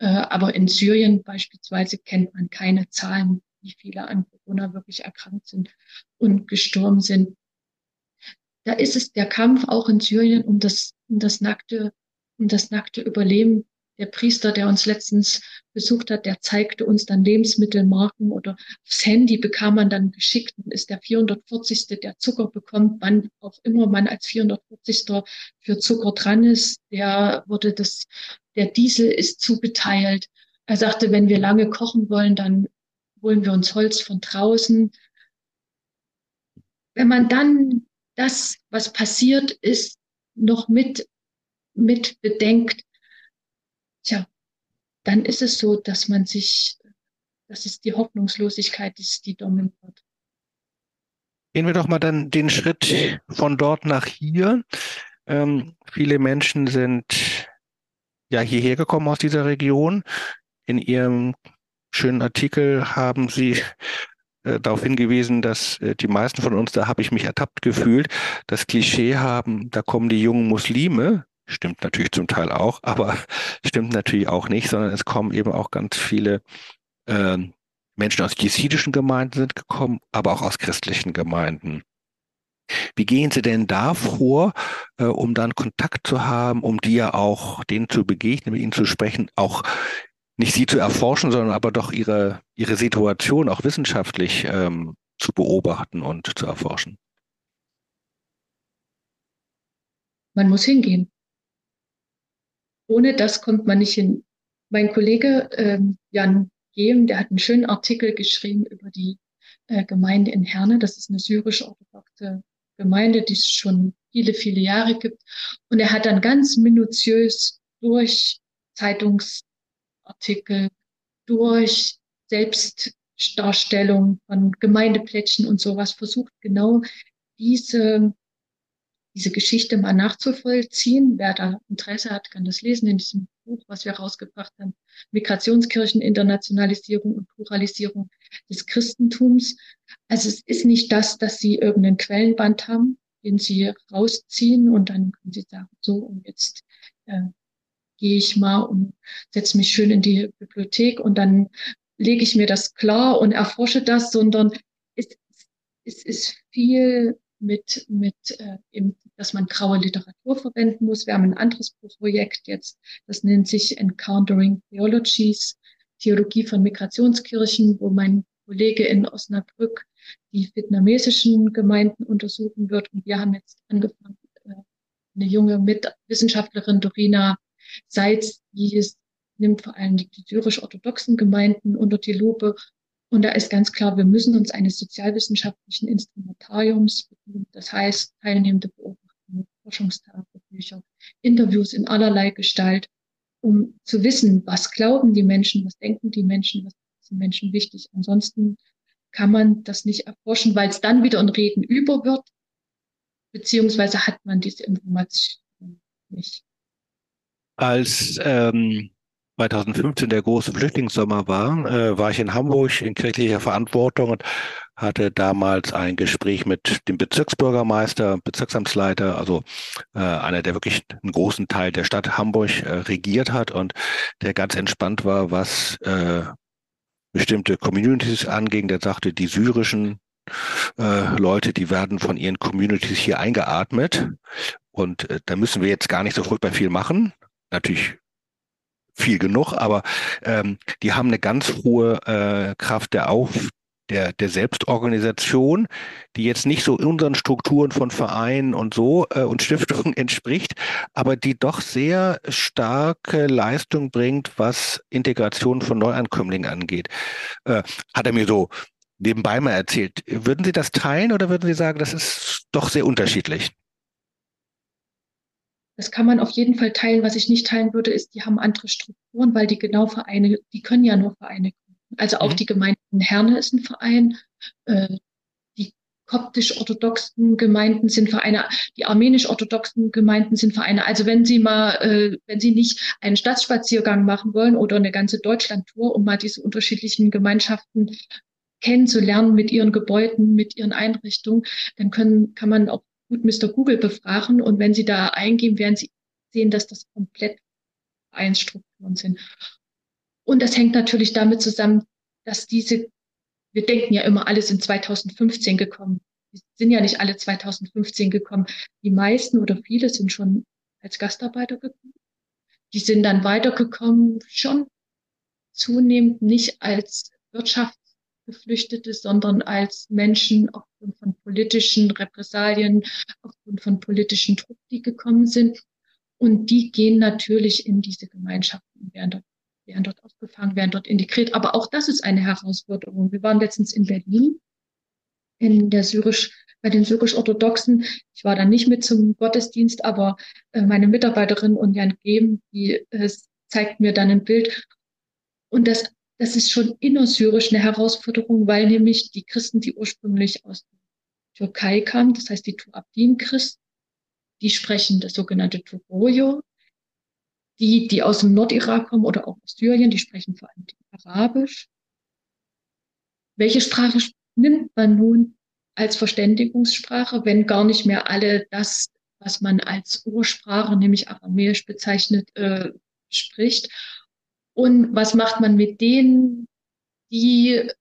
Äh, aber in Syrien beispielsweise kennt man keine Zahlen, wie viele an Corona wirklich erkrankt sind und gestorben sind. Da ist es der Kampf auch in Syrien um das, um das nackte, um das nackte Überleben der Priester, der uns letztens besucht hat, der zeigte uns dann Lebensmittelmarken oder aufs Handy bekam man dann geschickt und ist der 440. der Zucker bekommt, wann auch immer man als 440. für Zucker dran ist, der wurde das, der Diesel ist zugeteilt. Er sagte, wenn wir lange kochen wollen, dann holen wir uns Holz von draußen. Wenn man dann das, was passiert ist, noch mit, mit bedenkt, tja, dann ist es so, dass man sich, dass es die Hoffnungslosigkeit ist, die dominiert. Gehen wir doch mal dann den Schritt von dort nach hier. Ähm, viele Menschen sind ja hierher gekommen aus dieser Region. In Ihrem schönen Artikel haben Sie äh, darauf hingewiesen, dass äh, die meisten von uns, da habe ich mich ertappt gefühlt, das Klischee haben, da kommen die jungen Muslime, Stimmt natürlich zum Teil auch, aber stimmt natürlich auch nicht, sondern es kommen eben auch ganz viele äh, Menschen aus jesidischen Gemeinden sind gekommen, aber auch aus christlichen Gemeinden. Wie gehen Sie denn da vor, äh, um dann Kontakt zu haben, um die ja auch denen zu begegnen, mit ihnen zu sprechen, auch nicht sie zu erforschen, sondern aber doch ihre, ihre Situation auch wissenschaftlich ähm, zu beobachten und zu erforschen? Man muss hingehen ohne das kommt man nicht hin. Mein Kollege ähm, Jan Gehm, der hat einen schönen Artikel geschrieben über die äh, Gemeinde in Herne. Das ist eine syrisch-orthodoxe Gemeinde, die es schon viele, viele Jahre gibt. Und er hat dann ganz minutiös durch Zeitungsartikel, durch Selbstdarstellung von Gemeindeplättchen und sowas versucht, genau diese diese Geschichte mal nachzuvollziehen. Wer da Interesse hat, kann das lesen in diesem Buch, was wir rausgebracht haben. Migrationskirchen, Internationalisierung und Pluralisierung des Christentums. Also es ist nicht das, dass Sie irgendeinen Quellenband haben, den Sie rausziehen und dann können Sie sagen, so und jetzt äh, gehe ich mal und setze mich schön in die Bibliothek und dann lege ich mir das klar und erforsche das, sondern es, es ist viel mit, mit äh, im, dass man graue Literatur verwenden muss. Wir haben ein anderes Projekt jetzt, das nennt sich Encountering Theologies, Theologie von Migrationskirchen, wo mein Kollege in Osnabrück die vietnamesischen Gemeinden untersuchen wird. Und wir haben jetzt angefangen, äh, eine junge Mitwissenschaftlerin, Dorina Seitz, die ist, nimmt vor allem die syrisch-orthodoxen Gemeinden unter die Lupe Und da ist ganz klar, wir müssen uns eines sozialwissenschaftlichen Instrumentariums bedienen. Das heißt, teilnehmende Beobachtungen, Forschungstagebücher, Interviews in allerlei Gestalt, um zu wissen, was glauben die Menschen, was denken die Menschen, was den Menschen wichtig. Ansonsten kann man das nicht erforschen, weil es dann wieder ein Reden über wird, beziehungsweise hat man diese Information nicht. Als ähm, 2015 der große Flüchtlingssommer war, äh, war ich in Hamburg in kirchlicher Verantwortung und hatte damals ein Gespräch mit dem Bezirksbürgermeister, Bezirksamtsleiter, also äh, einer, der wirklich einen großen Teil der Stadt Hamburg äh, regiert hat und der ganz entspannt war, was äh, bestimmte Communities anging. Der sagte, die syrischen äh, Leute, die werden von ihren Communities hier eingeatmet. Und äh, da müssen wir jetzt gar nicht so furchtbar viel machen. Natürlich viel genug, aber ähm, die haben eine ganz hohe äh, Kraft der Auf der, der Selbstorganisation, die jetzt nicht so unseren Strukturen von Vereinen und so äh, und Stiftungen entspricht, aber die doch sehr starke Leistung bringt, was Integration von Neuankömmlingen angeht. Äh, hat er mir so nebenbei mal erzählt. Würden Sie das teilen oder würden Sie sagen, das ist doch sehr unterschiedlich? Das kann man auf jeden Fall teilen. Was ich nicht teilen würde, ist, die haben andere Strukturen, weil die genau Vereine, die können ja nur Vereine gründen. Also auch mhm. die Gemeinde Herne ist ein Verein. Äh, die koptisch-orthodoxen Gemeinden sind Vereine, die armenisch-orthodoxen Gemeinden sind Vereine. Also wenn Sie mal, äh, wenn Sie nicht einen Stadtspaziergang machen wollen oder eine ganze Deutschlandtour, um mal diese unterschiedlichen Gemeinschaften kennenzulernen mit ihren Gebäuden, mit ihren Einrichtungen, dann können, kann man auch Mr. Google befragen und wenn Sie da eingeben, werden Sie sehen, dass das komplett Vereinsstrukturen sind. Und das hängt natürlich damit zusammen, dass diese, wir denken ja immer, alle sind 2015 gekommen. Die sind ja nicht alle 2015 gekommen. Die meisten oder viele sind schon als Gastarbeiter gekommen. Die sind dann weitergekommen, schon zunehmend nicht als Wirtschafts Geflüchtete, sondern als Menschen aufgrund von politischen Repressalien, aufgrund von politischen Druck, die gekommen sind. Und die gehen natürlich in diese Gemeinschaften, werden dort, werden dort aufgefangen, werden dort integriert. Aber auch das ist eine Herausforderung. Wir waren letztens in Berlin in der syrisch, bei den syrisch-orthodoxen. Ich war da nicht mit zum Gottesdienst, aber äh, meine Mitarbeiterin und Jan Geben, die äh, zeigt mir dann ein Bild. Und das das ist schon innersyrisch eine Herausforderung, weil nämlich die Christen, die ursprünglich aus Türkei kamen, das heißt die Tuabdin-Christen, die sprechen das sogenannte Turoyo. Die, die aus dem Nordirak kommen oder auch aus Syrien, die sprechen vor allem Arabisch. Welche Sprache nimmt man nun als Verständigungssprache, wenn gar nicht mehr alle das, was man als Ursprache, nämlich Aramäisch bezeichnet, äh, spricht? Und was macht man mit denen, die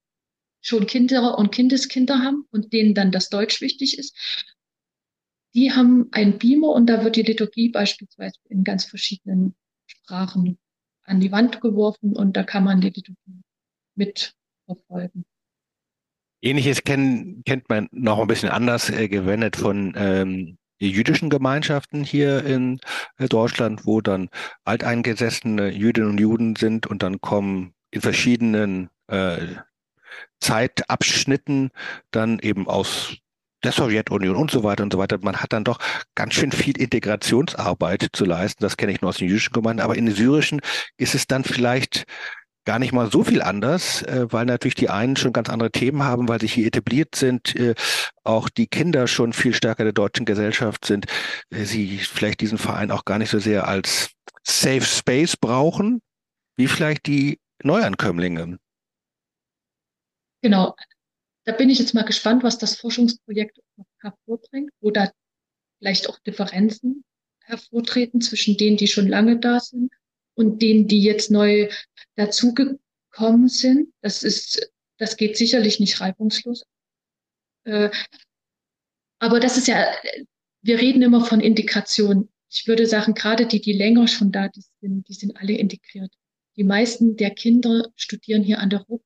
schon Kinder und Kindeskinder haben und denen dann das Deutsch wichtig ist? Die haben einen Beamer und da wird die Liturgie beispielsweise in ganz verschiedenen Sprachen an die Wand geworfen und da kann man die Liturgie mitverfolgen. Ähnliches kenn, kennt man noch ein bisschen anders äh, gewendet von ähm, jüdischen Gemeinschaften hier in äh, Deutschland, wo dann alteingesessene Jüdinnen und Juden sind und dann kommen in verschiedenen äh, Zeitabschnitten dann eben aus der Sowjetunion und so weiter und so weiter. Man hat dann doch ganz schön viel Integrationsarbeit zu leisten. Das kenne ich nur aus den jüdischen Gemeinden. Aber in den syrischen ist es dann vielleicht gar nicht mal so viel anders, äh, weil natürlich die einen schon ganz andere Themen haben, weil sie hier etabliert sind, äh, auch die Kinder schon viel stärker der deutschen Gesellschaft sind, äh, sie vielleicht diesen Verein auch gar nicht so sehr als Safe Space brauchen, wie vielleicht die Neuankömmlinge. Genau. Da bin ich jetzt mal gespannt, was das Forschungsprojekt hervorbringt, wo da vielleicht auch Differenzen hervortreten zwischen denen, die schon lange da sind und denen, die jetzt neu dazugekommen sind. Das ist, das geht sicherlich nicht reibungslos. Äh, aber das ist ja, wir reden immer von Integration. Ich würde sagen, gerade die, die länger schon da sind, die sind alle integriert. Die meisten der Kinder studieren hier an der RUP.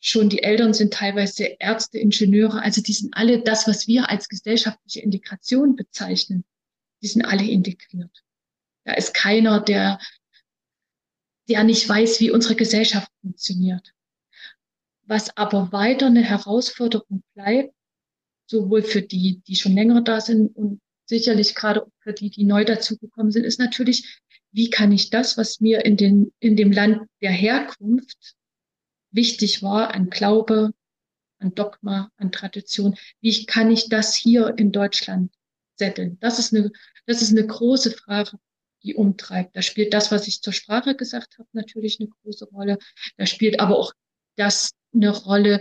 Schon die Eltern sind teilweise Ärzte, Ingenieure. Also die sind alle das, was wir als gesellschaftliche Integration bezeichnen. Die sind alle integriert. Da ist keiner, der der nicht weiß, wie unsere Gesellschaft funktioniert. Was aber weiter eine Herausforderung bleibt, sowohl für die, die schon länger da sind und sicherlich gerade für die, die neu dazugekommen sind, ist natürlich, wie kann ich das, was mir in, den, in dem Land der Herkunft wichtig war, an Glaube, an Dogma, an Tradition, wie kann ich das hier in Deutschland setteln? Das ist eine, das ist eine große Frage, die umtreibt. Da spielt das, was ich zur Sprache gesagt habe, natürlich eine große Rolle. Da spielt aber auch das eine Rolle,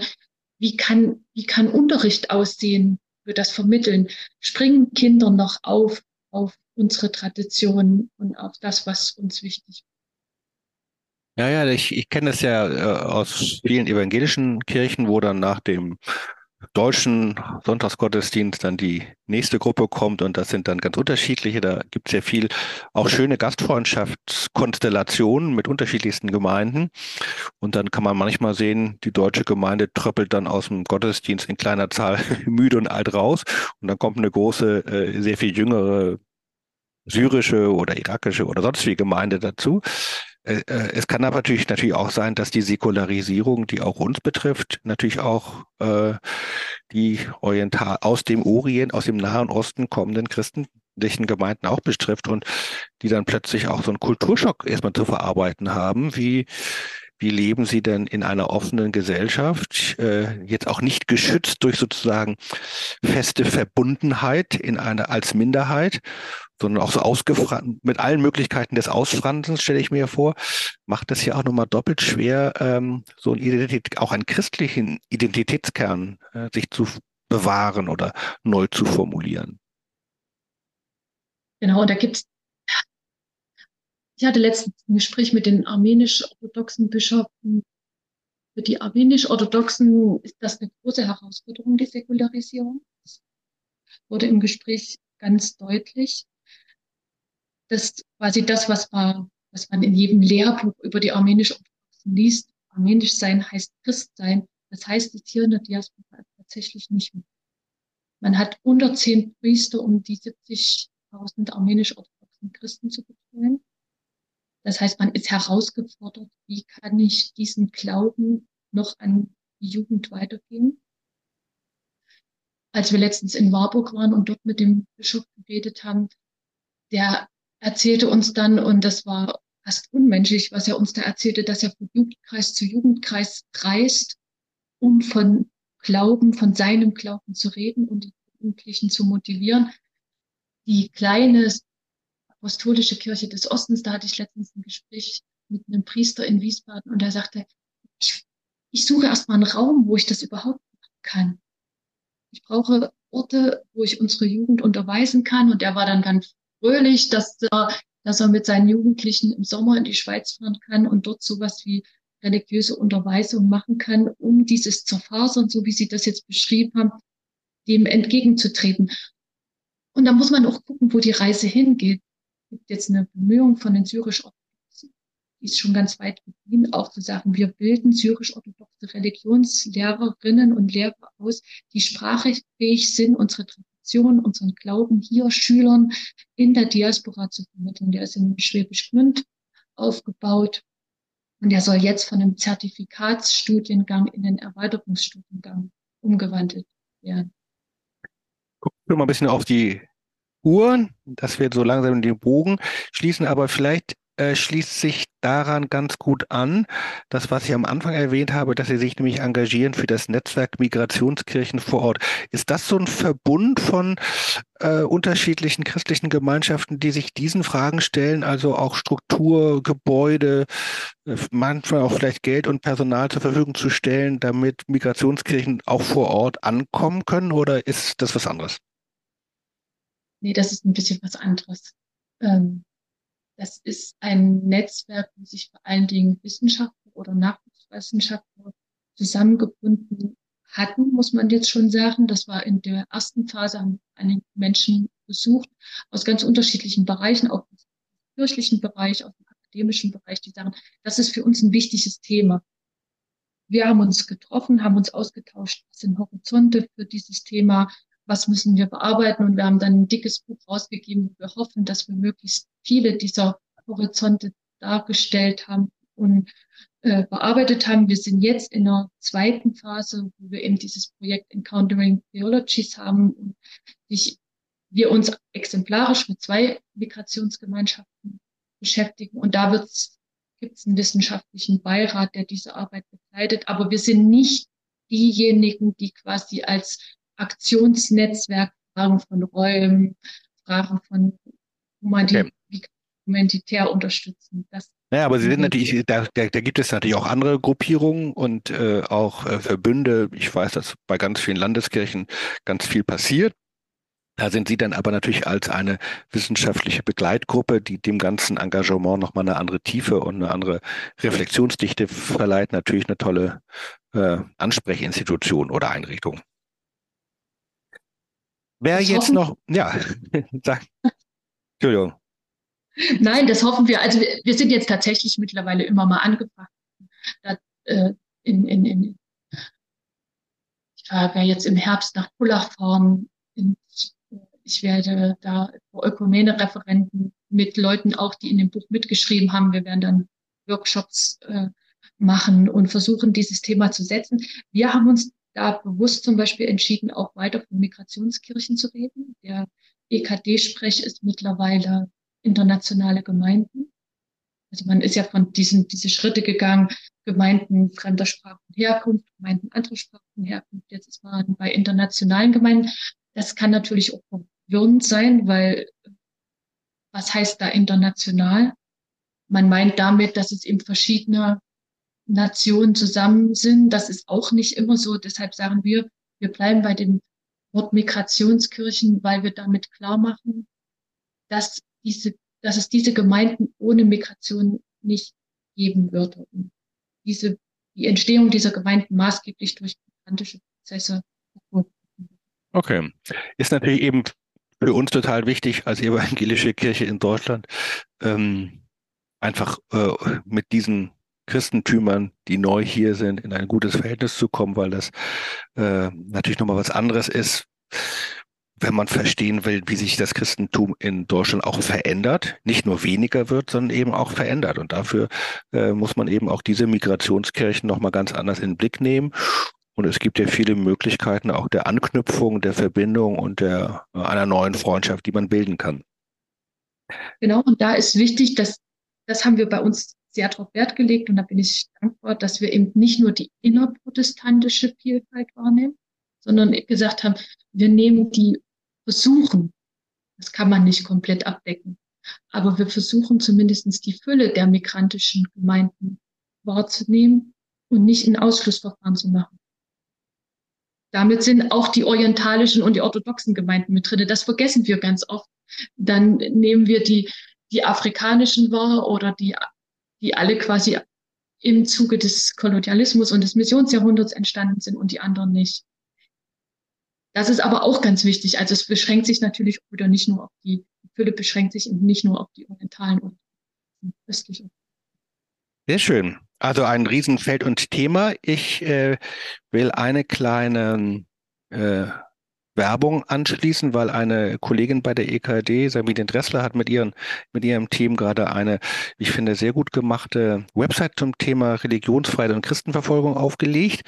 wie kann, wie kann Unterricht aussehen für das Vermitteln? Springen Kinder noch auf, auf unsere Traditionen und auf das, was uns wichtig ist? Ja, ja, ich, ich kenne das ja äh, aus vielen evangelischen Kirchen, wo dann nach dem deutschen Sonntagsgottesdienst dann die nächste Gruppe kommt und das sind dann ganz unterschiedliche. Da gibt es ja viel auch schöne Gastfreundschaftskonstellationen mit unterschiedlichsten Gemeinden. Und dann kann man manchmal sehen, die deutsche Gemeinde tröppelt dann aus dem Gottesdienst in kleiner Zahl müde und alt raus. Und dann kommt eine große, äh, sehr viel jüngere syrische oder irakische oder sonst wie Gemeinde dazu. Äh, äh, es kann aber natürlich, natürlich auch sein, dass die Säkularisierung, die auch uns betrifft, natürlich auch äh, die Oriental aus dem Orient, aus dem Nahen Osten kommenden christlichen Gemeinden auch betrifft und die dann plötzlich auch so einen Kulturschock erstmal zu verarbeiten haben, wie wie leben Sie denn in einer offenen Gesellschaft, äh, jetzt auch nicht geschützt durch sozusagen feste Verbundenheit in einer als Minderheit, sondern auch so ausgefranst, mit allen Möglichkeiten des Ausfranzens, stelle ich mir vor, macht es ja auch nochmal doppelt schwer, ähm, so ein Identität, auch einen christlichen Identitätskern äh, sich zu bewahren oder neu zu formulieren. Genau, und da gibt es ich hatte letztens ein Gespräch mit den armenisch-orthodoxen Bischöfen. Für die armenisch-orthodoxen ist das eine große Herausforderung, die Säkularisierung. Das wurde im Gespräch ganz deutlich, dass quasi das, was man, was man in jedem Lehrbuch über die armenisch-orthodoxen liest, armenisch sein heißt Christ sein. Das heißt es hier in der Diaspora tatsächlich nicht mehr. Man hat unter zehn Priester, um die 70.000 armenisch-orthodoxen Christen zu betreuen. Das heißt, man ist herausgefordert, wie kann ich diesen Glauben noch an die Jugend weitergeben. Als wir letztens in Warburg waren und dort mit dem Bischof geredet haben, der erzählte uns dann, und das war fast unmenschlich, was er uns da erzählte, dass er von Jugendkreis zu Jugendkreis reist, um von Glauben, von seinem Glauben zu reden und die Jugendlichen zu motivieren. Die kleine Apostolische Kirche des Ostens. Da hatte ich letztens ein Gespräch mit einem Priester in Wiesbaden und er sagte, ich, ich suche erstmal einen Raum, wo ich das überhaupt machen kann. Ich brauche Orte, wo ich unsere Jugend unterweisen kann. Und er war dann ganz fröhlich, dass er, dass er mit seinen Jugendlichen im Sommer in die Schweiz fahren kann und dort sowas wie religiöse Unterweisung machen kann, um dieses Zerfasern, so wie Sie das jetzt beschrieben haben, dem entgegenzutreten. Und da muss man auch gucken, wo die Reise hingeht gibt jetzt eine Bemühung von den syrisch-orthodoxen, die ist schon ganz weit gediehen, auch zu sagen, wir bilden syrisch-orthodoxe Religionslehrerinnen und Lehrer aus, die sprachfähig sind, unsere Tradition, unseren Glauben hier Schülern in der Diaspora zu vermitteln. Der ist in Schwäbisch Gmünd aufgebaut und der soll jetzt von einem Zertifikatsstudiengang in den Erweiterungsstudiengang umgewandelt werden. Gucken wir mal ein bisschen auf die Uhr, dass wir so langsam den Bogen schließen, aber vielleicht äh, schließt sich daran ganz gut an, das, was ich am Anfang erwähnt habe, dass Sie sich nämlich engagieren für das Netzwerk Migrationskirchen vor Ort. Ist das so ein Verbund von äh, unterschiedlichen christlichen Gemeinschaften, die sich diesen Fragen stellen, also auch Struktur, Gebäude, äh, manchmal auch vielleicht Geld und Personal zur Verfügung zu stellen, damit Migrationskirchen auch vor Ort ankommen können, oder ist das was anderes? Nee, das ist ein bisschen was anderes. Ähm, das ist ein Netzwerk, wo sich vor allen Dingen Wissenschaftler oder Nachwuchswissenschaftler zusammengebunden hatten, muss man jetzt schon sagen. Das war in der ersten Phase, haben einige Menschen besucht aus ganz unterschiedlichen Bereichen, auch aus dem kirchlichen Bereich, aus dem akademischen Bereich, die sagen, das ist für uns ein wichtiges Thema. Wir haben uns getroffen, haben uns ausgetauscht, was sind Horizonte für dieses Thema, was müssen wir bearbeiten. Und wir haben dann ein dickes Buch rausgegeben. Wir hoffen, dass wir möglichst viele dieser Horizonte dargestellt haben und äh, bearbeitet haben. Wir sind jetzt in einer zweiten Phase, wo wir eben dieses Projekt Encountering Theologies haben und sich, wir uns exemplarisch mit zwei Migrationsgemeinschaften beschäftigen. Und da gibt es einen wissenschaftlichen Beirat, der diese Arbeit begleitet. Aber wir sind nicht diejenigen, die quasi als Aktionsnetzwerk Fragen von Räumen, Fragen von Humanität, okay. humanitär unterstützen. Das naja, aber Sie sind natürlich, da, da, da gibt es natürlich auch andere Gruppierungen und äh, auch äh, Verbünde. Ich weiß, dass bei ganz vielen Landeskirchen ganz viel passiert. Da sind Sie dann aber natürlich als eine wissenschaftliche Begleitgruppe, die dem ganzen Engagement nochmal eine andere Tiefe und eine andere Reflexionsdichte verleiht, natürlich eine tolle äh, Ansprechinstitution oder Einrichtung. Wer das jetzt noch, ja, sag, Entschuldigung. Nein, das hoffen wir. Also wir, wir sind jetzt tatsächlich mittlerweile immer mal angebracht. Da, äh, in, in, in, ich werde jetzt im Herbst nach Pullach fahren. ich werde da Ökumene-Referenten mit Leuten auch, die in dem Buch mitgeschrieben haben. Wir werden dann Workshops äh, machen und versuchen, dieses Thema zu setzen. Wir haben uns da bewusst zum Beispiel entschieden, auch weiter von Migrationskirchen zu reden. Der EKD-Sprech ist mittlerweile internationale Gemeinden. Also man ist ja von diesen diese Schritte gegangen, Gemeinden fremder Sprachenherkunft, Gemeinden anderer Sprachenherkunft. Jetzt ist man bei internationalen Gemeinden. Das kann natürlich auch verwirrend sein, weil was heißt da international? Man meint damit, dass es eben verschiedene Nationen zusammen sind. Das ist auch nicht immer so. Deshalb sagen wir, wir bleiben bei dem Wort Migrationskirchen, weil wir damit klar machen, dass diese, dass es diese Gemeinden ohne Migration nicht geben würde. Und diese, die Entstehung dieser Gemeinden maßgeblich durch migrantische Prozesse. Okay. Ist natürlich eben für uns total wichtig als evangelische Kirche in Deutschland, ähm, einfach äh, mit diesen Christentümern, die neu hier sind, in ein gutes Verhältnis zu kommen, weil das äh, natürlich nochmal was anderes ist, wenn man verstehen will, wie sich das Christentum in Deutschland auch verändert, nicht nur weniger wird, sondern eben auch verändert. Und dafür äh, muss man eben auch diese Migrationskirchen nochmal ganz anders in den Blick nehmen. Und es gibt ja viele Möglichkeiten auch der Anknüpfung, der Verbindung und der einer neuen Freundschaft, die man bilden kann. Genau, und da ist wichtig, dass das haben wir bei uns sehr darauf Wert gelegt und da bin ich dankbar, dass wir eben nicht nur die innerprotestantische Vielfalt wahrnehmen, sondern gesagt haben, wir nehmen die versuchen, das kann man nicht komplett abdecken, aber wir versuchen zumindest die Fülle der migrantischen Gemeinden wahrzunehmen und nicht in Ausschlussverfahren zu machen. Damit sind auch die orientalischen und die orthodoxen Gemeinden mit drin. Das vergessen wir ganz oft. Dann nehmen wir die, die afrikanischen wahr oder die, die alle quasi im Zuge des Kolonialismus und des Missionsjahrhunderts entstanden sind und die anderen nicht. Das ist aber auch ganz wichtig. Also es beschränkt sich natürlich wieder nicht nur auf die, die Fülle beschränkt sich nicht nur auf die orientalen und östlichen. Sehr schön. Also ein Riesenfeld und Thema. Ich äh, will eine kleine äh, Werbung anschließen, weil eine Kollegin bei der EKD, Sabine Dressler, hat mit, ihren, mit ihrem Team gerade eine, ich finde, sehr gut gemachte Website zum Thema Religionsfreiheit und Christenverfolgung aufgelegt.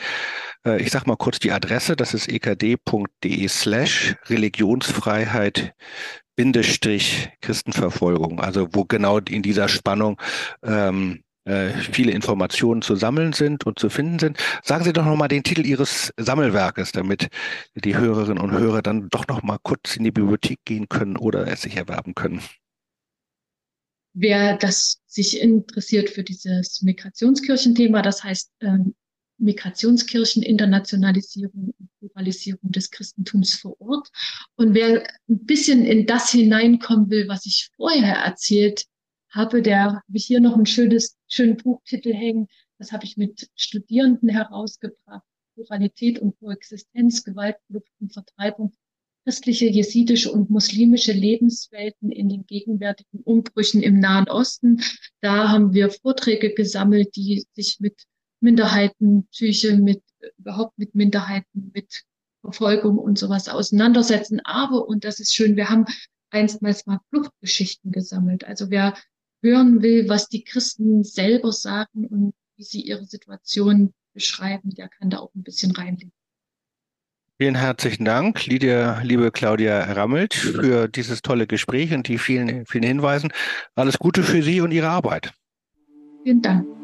Äh, ich sage mal kurz die Adresse, das ist ekd.de slash Religionsfreiheit Bindestrich Christenverfolgung, also wo genau in dieser Spannung ähm, äh, viele Informationen zu sammeln sind und zu finden sind. Sagen Sie doch nochmal den Titel Ihres Sammelwerkes, damit die Hörerinnen und Hörer dann doch nochmal kurz in die Bibliothek gehen können oder es sich erwerben können. Wer das sich interessiert für dieses Migrationskirchenthema, das heißt ähm, Migrationskirchen, Internationalisierung und Pluralisierung des Christentums vor Ort. Und wer ein bisschen in das hineinkommen will, was ich vorher erzählt habe, der habe ich hier noch ein schönes, schönen Buchtitel hängen. Das habe ich mit Studierenden herausgebracht. Pluralität und Koexistenz, Gewaltflucht und Vertreibung, christliche, jesidische und muslimische Lebenswelten in den gegenwärtigen Umbrüchen im Nahen Osten. Da haben wir Vorträge gesammelt, die sich mit Minderheitenpsyche, mit überhaupt mit Minderheiten, mit Verfolgung und sowas auseinandersetzen. Aber, und das ist schön, wir haben einstmals mal Fluchtgeschichten gesammelt. Also wer hören will, was die Christen selber sagen und wie Sie Ihre Situation beschreiben, der kann da auch ein bisschen reinlegen. Vielen herzlichen Dank, Lydia, liebe Claudia Rammelt, für dieses tolle Gespräch und die vielen, vielen Hinweisen. Alles Gute für Sie und Ihre Arbeit. Vielen Dank.